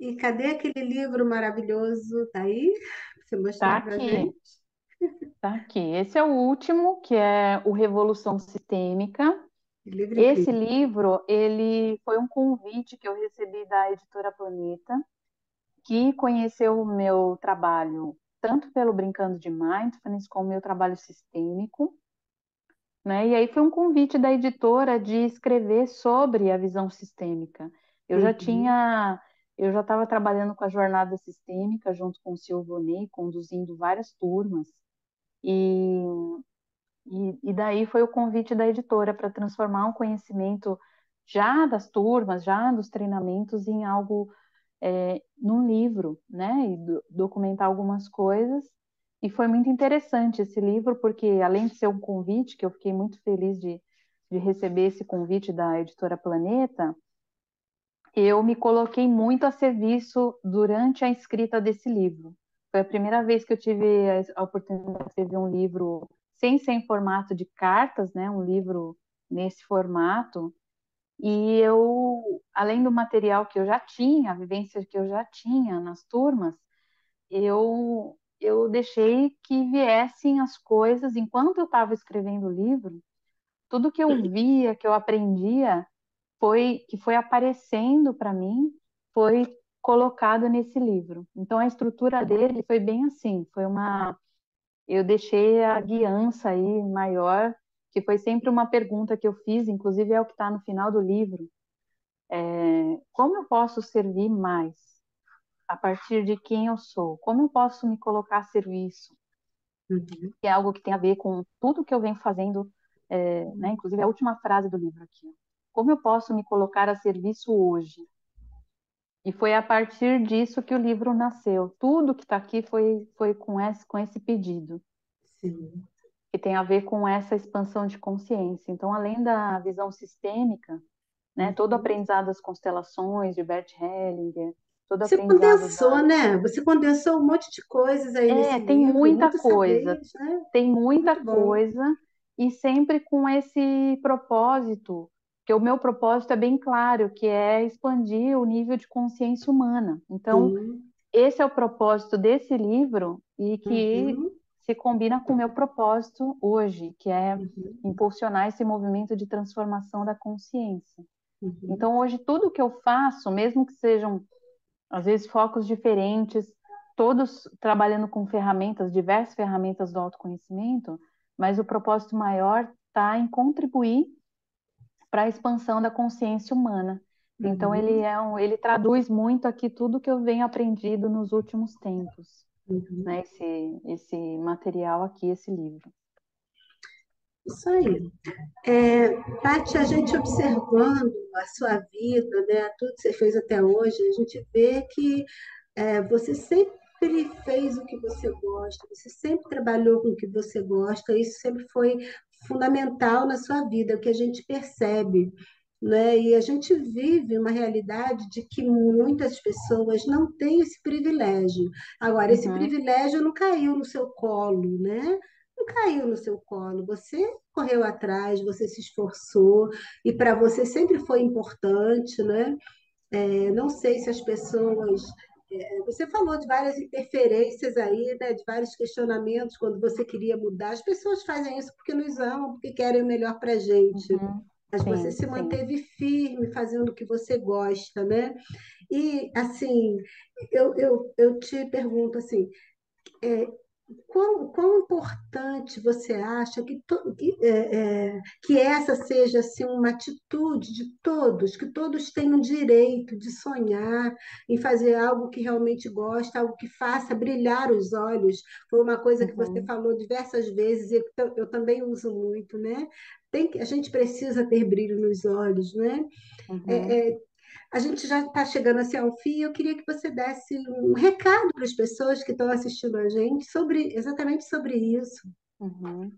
E cadê aquele livro maravilhoso? Tá aí? Você mostrar tá para gente? Tá aqui. Esse é o último, que é o Revolução Sistêmica. Livro Esse livro, ele foi um convite que eu recebi da editora Planeta, que conheceu o meu trabalho tanto pelo Brincando de Mindfulness como o meu trabalho sistêmico, né? E aí foi um convite da editora de escrever sobre a visão sistêmica. Eu uhum. já tinha, eu já estava trabalhando com a jornada sistêmica junto com o Silvio Ney, conduzindo várias turmas. E e, e daí foi o convite da editora para transformar um conhecimento já das turmas, já dos treinamentos, em algo é, num livro, né, e do, documentar algumas coisas. E foi muito interessante esse livro, porque além de ser um convite, que eu fiquei muito feliz de, de receber esse convite da editora Planeta, eu me coloquei muito a serviço durante a escrita desse livro. Foi a primeira vez que eu tive a oportunidade de escrever um livro sem ser em formato de cartas, né, um livro nesse formato. E eu, além do material que eu já tinha, a vivência que eu já tinha nas turmas, eu eu deixei que viessem as coisas enquanto eu estava escrevendo o livro. Tudo que eu via, que eu aprendia, foi que foi aparecendo para mim, foi colocado nesse livro. Então a estrutura dele foi bem assim, foi uma eu deixei a guiança aí maior, que foi sempre uma pergunta que eu fiz, inclusive é o que está no final do livro. É, como eu posso servir mais? A partir de quem eu sou? Como eu posso me colocar a serviço? Uhum. Que é algo que tem a ver com tudo que eu venho fazendo, é, né? inclusive a última frase do livro aqui. Como eu posso me colocar a serviço hoje? E foi a partir disso que o livro nasceu. Tudo que está aqui foi, foi com, esse, com esse pedido. Sim. Que tem a ver com essa expansão de consciência. Então, além da visão sistêmica, né, uhum. todo aprendizado das constelações de Bert Hellinger, todo Você condensou, da... né? Você condensou um monte de coisas aí é, tem livro, muita coisa. Né? Tem muita coisa. E sempre com esse propósito porque o meu propósito é bem claro, que é expandir o nível de consciência humana. Então, uhum. esse é o propósito desse livro e que uhum. se combina com o meu propósito hoje, que é uhum. impulsionar esse movimento de transformação da consciência. Uhum. Então, hoje, tudo que eu faço, mesmo que sejam, às vezes, focos diferentes, todos trabalhando com ferramentas, diversas ferramentas do autoconhecimento, mas o propósito maior está em contribuir para a expansão da consciência humana. Então ele uhum. é um, ele traduz muito aqui tudo que eu venho aprendido nos últimos tempos, uhum. né? Esse esse material aqui, esse livro. Isso aí. É, Tati, a gente observando a sua vida, né, tudo que você fez até hoje, a gente vê que é, você sempre fez o que você gosta, você sempre trabalhou com o que você gosta, isso sempre foi fundamental na sua vida, é o que a gente percebe. Né? E a gente vive uma realidade de que muitas pessoas não têm esse privilégio. Agora, esse uhum. privilégio não caiu no seu colo, né? Não caiu no seu colo. Você correu atrás, você se esforçou, e para você sempre foi importante, né? É, não sei se as pessoas você falou de várias interferências aí, né, de vários questionamentos quando você queria mudar. As pessoas fazem isso porque nos amam, porque querem o melhor para a gente. Uhum. Mas sim, você se manteve sim. firme fazendo o que você gosta, né? E, assim, eu, eu, eu te pergunto, assim, é, Quão, quão importante você acha que, to, que, é, é, que essa seja assim, uma atitude de todos, que todos tenham direito de sonhar em fazer algo que realmente gosta, algo que faça brilhar os olhos? Foi uma coisa que você uhum. falou diversas vezes e eu, eu também uso muito, né? Tem que, a gente precisa ter brilho nos olhos, né? Uhum. É, é a gente já está chegando assim ao fim. Eu queria que você desse um recado para as pessoas que estão assistindo a gente sobre exatamente sobre isso. Uhum.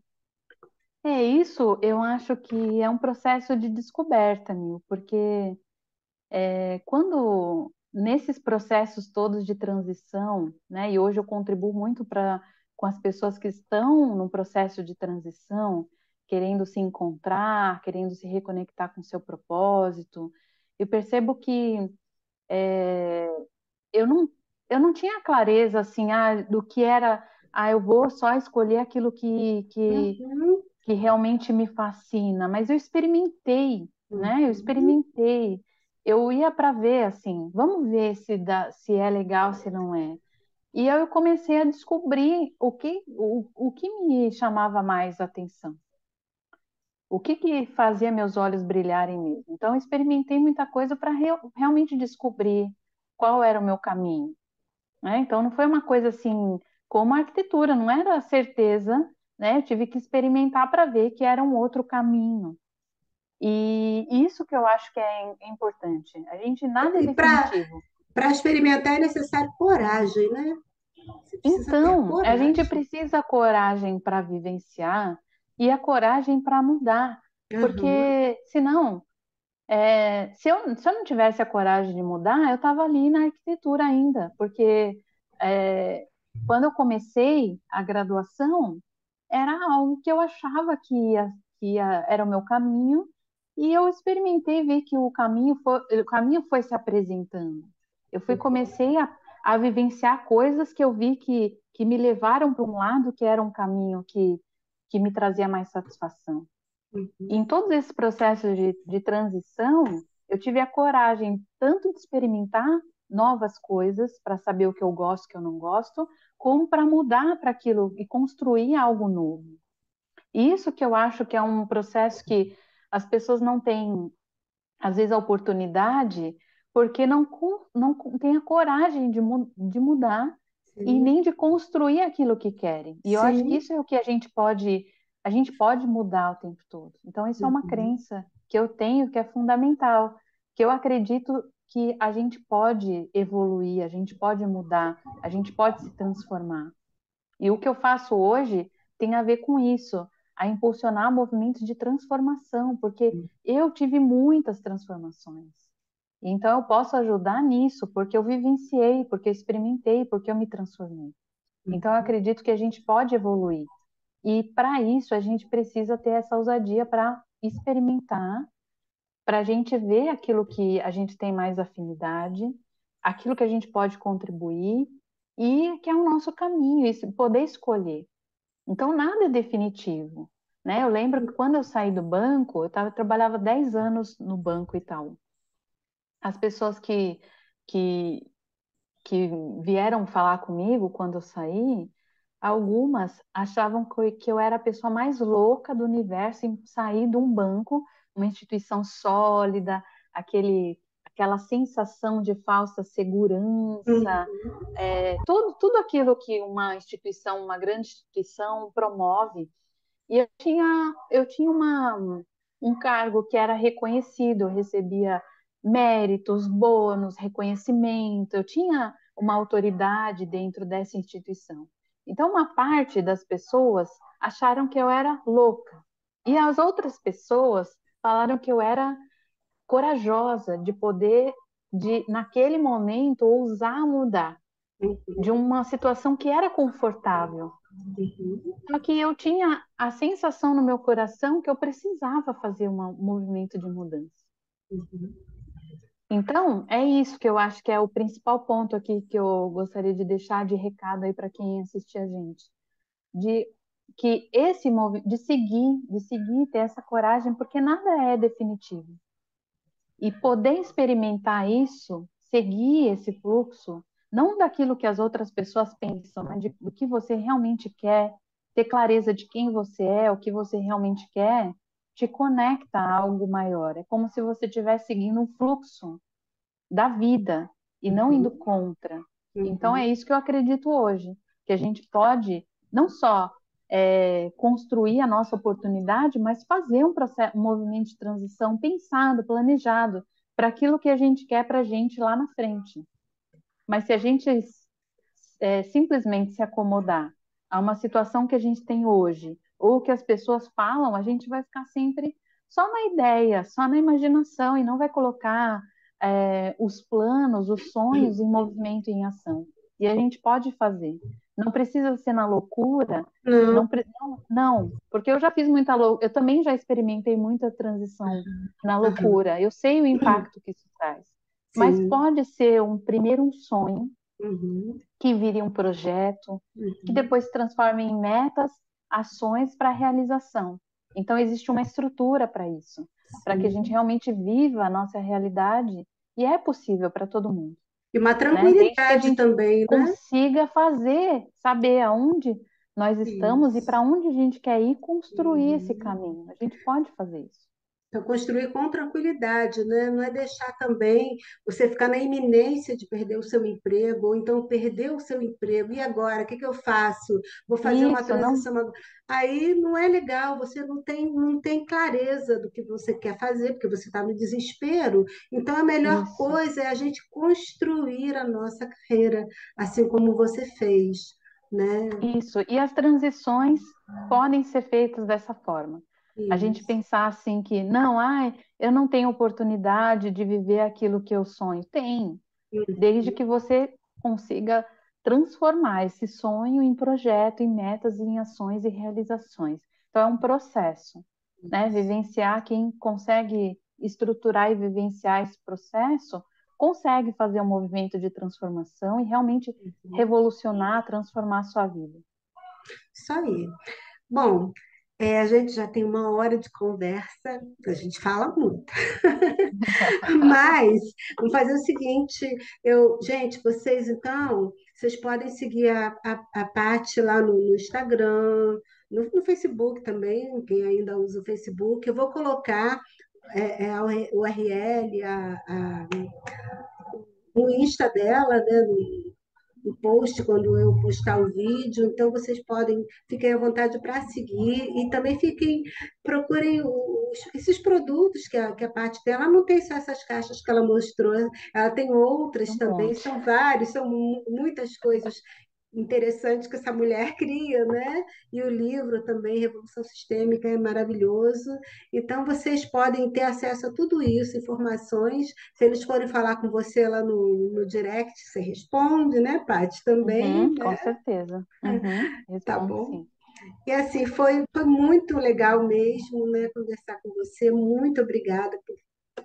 É isso. Eu acho que é um processo de descoberta, Nil, porque é, quando nesses processos todos de transição, né? E hoje eu contribuo muito para com as pessoas que estão no processo de transição, querendo se encontrar, querendo se reconectar com seu propósito, eu percebo que é, eu, não, eu não tinha clareza assim ah, do que era, ah, eu vou só escolher aquilo que, que, uhum. que realmente me fascina, mas eu experimentei, uhum. né? Eu uhum. experimentei. Eu ia para ver assim, vamos ver se, dá, se é legal, se não é. E eu comecei a descobrir o que, o, o que me chamava mais atenção o que, que fazia meus olhos brilharem mesmo. Então, experimentei muita coisa para realmente descobrir qual era o meu caminho. Né? Então, não foi uma coisa assim, como a arquitetura, não era certeza, né? Eu tive que experimentar para ver que era um outro caminho. E isso que eu acho que é importante. A gente nada é definitivo. Para experimentar é necessário coragem, né? Então, a gente coragem. precisa coragem para vivenciar e a coragem para mudar, Aham, porque senão, é, se eu, se eu não tivesse a coragem de mudar, eu estava ali na arquitetura ainda, porque é, quando eu comecei a graduação, era algo que eu achava que ia, que ia, era o meu caminho, e eu experimentei ver que o caminho foi, o caminho foi se apresentando. Eu fui comecei a, a vivenciar coisas que eu vi que, que me levaram para um lado que era um caminho que, que me trazia mais satisfação. Uhum, em todos esses processos de, de transição, eu tive a coragem tanto de experimentar novas coisas para saber o que eu gosto, o que eu não gosto, como para mudar para aquilo e construir algo novo. Isso que eu acho que é um processo que as pessoas não têm, às vezes, a oportunidade, porque não, não têm a coragem de, de mudar e sim, nem de construir aquilo que querem. E eu acho que sim, isso é o que a gente pode, a gente pode mudar o tempo todo. Então, isso é uma uhum, crença que eu tenho que é fundamental, que eu acredito que a gente pode evoluir, a gente pode mudar, a gente pode se transformar. E o que eu faço hoje tem a ver com isso, a impulsionar movimentos de transformação, porque eu tive muitas transformações. Então eu posso ajudar nisso, porque eu vivenciei, porque eu experimentei, porque eu me transformei. Então eu uhum, acredito que a gente pode evoluir. E para isso a gente precisa ter essa ousadia para experimentar, para a gente ver aquilo que a gente tem mais afinidade, aquilo que a gente pode contribuir e que é o nosso caminho, e poder escolher. Então, nada é definitivo, né? Eu lembro que quando eu saí do banco, eu, tava, eu trabalhava 10 anos no banco e tal. As pessoas que, que, que vieram falar comigo quando eu saí, algumas achavam que, eu era a pessoa mais louca do universo em sair de um banco, uma instituição sólida, aquele, aquela sensação de falsa segurança, uhum, é, tudo, tudo aquilo que uma instituição, uma grande instituição promove. E eu tinha, eu tinha uma, um cargo que era reconhecido, eu recebia méritos, bônus, reconhecimento, eu tinha uma autoridade dentro dessa instituição. Então, uma parte das pessoas acharam que eu era louca, e as outras pessoas falaram que eu era corajosa de poder, de naquele momento, ousar mudar de uhum, uma situação que era confortável. uhum, Só que eu tinha a sensação no meu coração que eu precisava fazer um movimento de mudança. uhum, Então, é isso que eu acho que é o principal ponto aqui que eu gostaria de deixar de recado aí para quem assistir a gente. De que esse de seguir, de seguir, ter essa coragem, porque nada é definitivo. E poder experimentar isso, seguir esse fluxo, não daquilo que as outras pessoas pensam, mas de, do que você realmente quer, ter clareza de quem você é, o que você realmente quer, te conecta a algo maior. É como se você estivesse seguindo um fluxo da vida e não indo uhum, contra. Então é uhum, isso que eu acredito hoje, que a gente pode não só é, construir a nossa oportunidade, mas fazer um, processo, um movimento de transição pensado, planejado, para aquilo que a gente quer para a gente lá na frente. Mas se a gente é, simplesmente se acomodar a uma situação que a gente tem hoje, ou que as pessoas falam, a gente vai ficar sempre só na ideia, só na imaginação, e não vai colocar é, os planos, os sonhos em movimento e em ação. E a gente pode fazer. Não precisa ser na loucura, não, não, não, não, porque eu já fiz muita loucura, eu também já experimentei muita transição na loucura. Eu sei o impacto que isso traz. Mas sim, pode ser um primeiro um sonho, uhum, que vire um projeto, que uhum, depois se transforme em metas, ações para realização. Então, existe uma estrutura para isso, para que a gente realmente viva a nossa realidade, e é possível para todo mundo, E uma né? Desde que a tranquilidade gente também, né? consiga fazer, saber aonde nós estamos e Isso, para onde a gente quer ir construir esse uhum. caminho. A gente pode fazer isso. Então, construir com tranquilidade, né? Não é deixar também você ficar na iminência de perder o seu emprego, ou então perder o seu emprego. E agora, o que que eu faço? Vou fazer uma Isso, não, transição. agora. Aí não é legal, você não tem, não tem clareza do que você quer fazer, porque você está no desespero. Então, a melhor isso, coisa é a gente construir a nossa carreira, assim como você fez, né? isso. E as transições podem ser feitas dessa forma. A gente Isso, pensar assim que, não, ai, eu não tenho oportunidade de viver aquilo que eu sonho. Tem, desde que você consiga transformar esse sonho em projeto, em metas, em ações e realizações. Então, é um processo, né? isso. Vivenciar, quem consegue estruturar e vivenciar esse processo, consegue fazer um movimento de transformação e realmente revolucionar, transformar a sua vida. Isso aí. Bom, é, a gente já tem uma hora de conversa, a gente fala muito. Mas vamos fazer o seguinte, eu, gente, vocês então, vocês podem seguir a, a, a Paty lá no, no Instagram, no, no Facebook também, quem ainda usa o Facebook. Eu vou colocar é, é, a URL, a, a, o Insta dela, né, no post quando eu postar o vídeo, então vocês podem, fiquem à vontade para seguir e também fiquem, procurem os, esses produtos que a, que a parte dela não tem só essas caixas que ela mostrou, ela tem outras Um também, monte. são vários, são mu- muitas coisas interessantes que essa mulher cria, né? E o livro também, Revolução Sistêmica, é maravilhoso. Então, vocês podem ter acesso a tudo isso, informações. Se eles forem falar com você lá no, no direct, você responde, né, Paty? Também, Uhum, com né? certeza. Uhum, Tá bom? sim. E assim, foi, foi muito legal mesmo, né, conversar com você. Muito obrigada por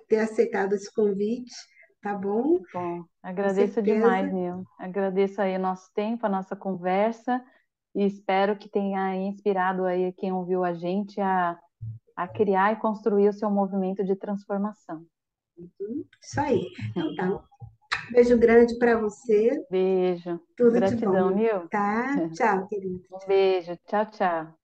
ter aceitado esse convite, tá bom? Bom. Agradeço demais. Nil. Agradeço aí o nosso tempo, a nossa conversa e espero que tenha inspirado aí quem ouviu a gente a, a criar e construir o seu movimento de transformação. Isso aí. Então tá. Beijo grande para você. Beijo. Tudo de Gratidão, bom, Nil. tá? Tchau, querido. Um beijo. Tchau, tchau.